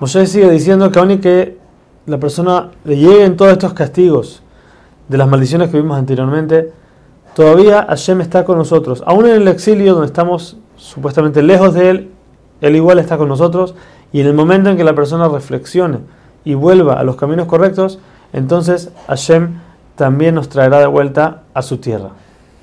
Moshe sigue diciendo que aunque que la persona le lleguen todos estos castigos de las maldiciones que vimos anteriormente, todavía Hashem está con nosotros. Aún en el exilio, donde estamos supuestamente lejos de Él, Él igual está con nosotros. Y en el momento en que la persona reflexione y vuelva a los caminos correctos, entonces Hashem también nos traerá de vuelta a su tierra.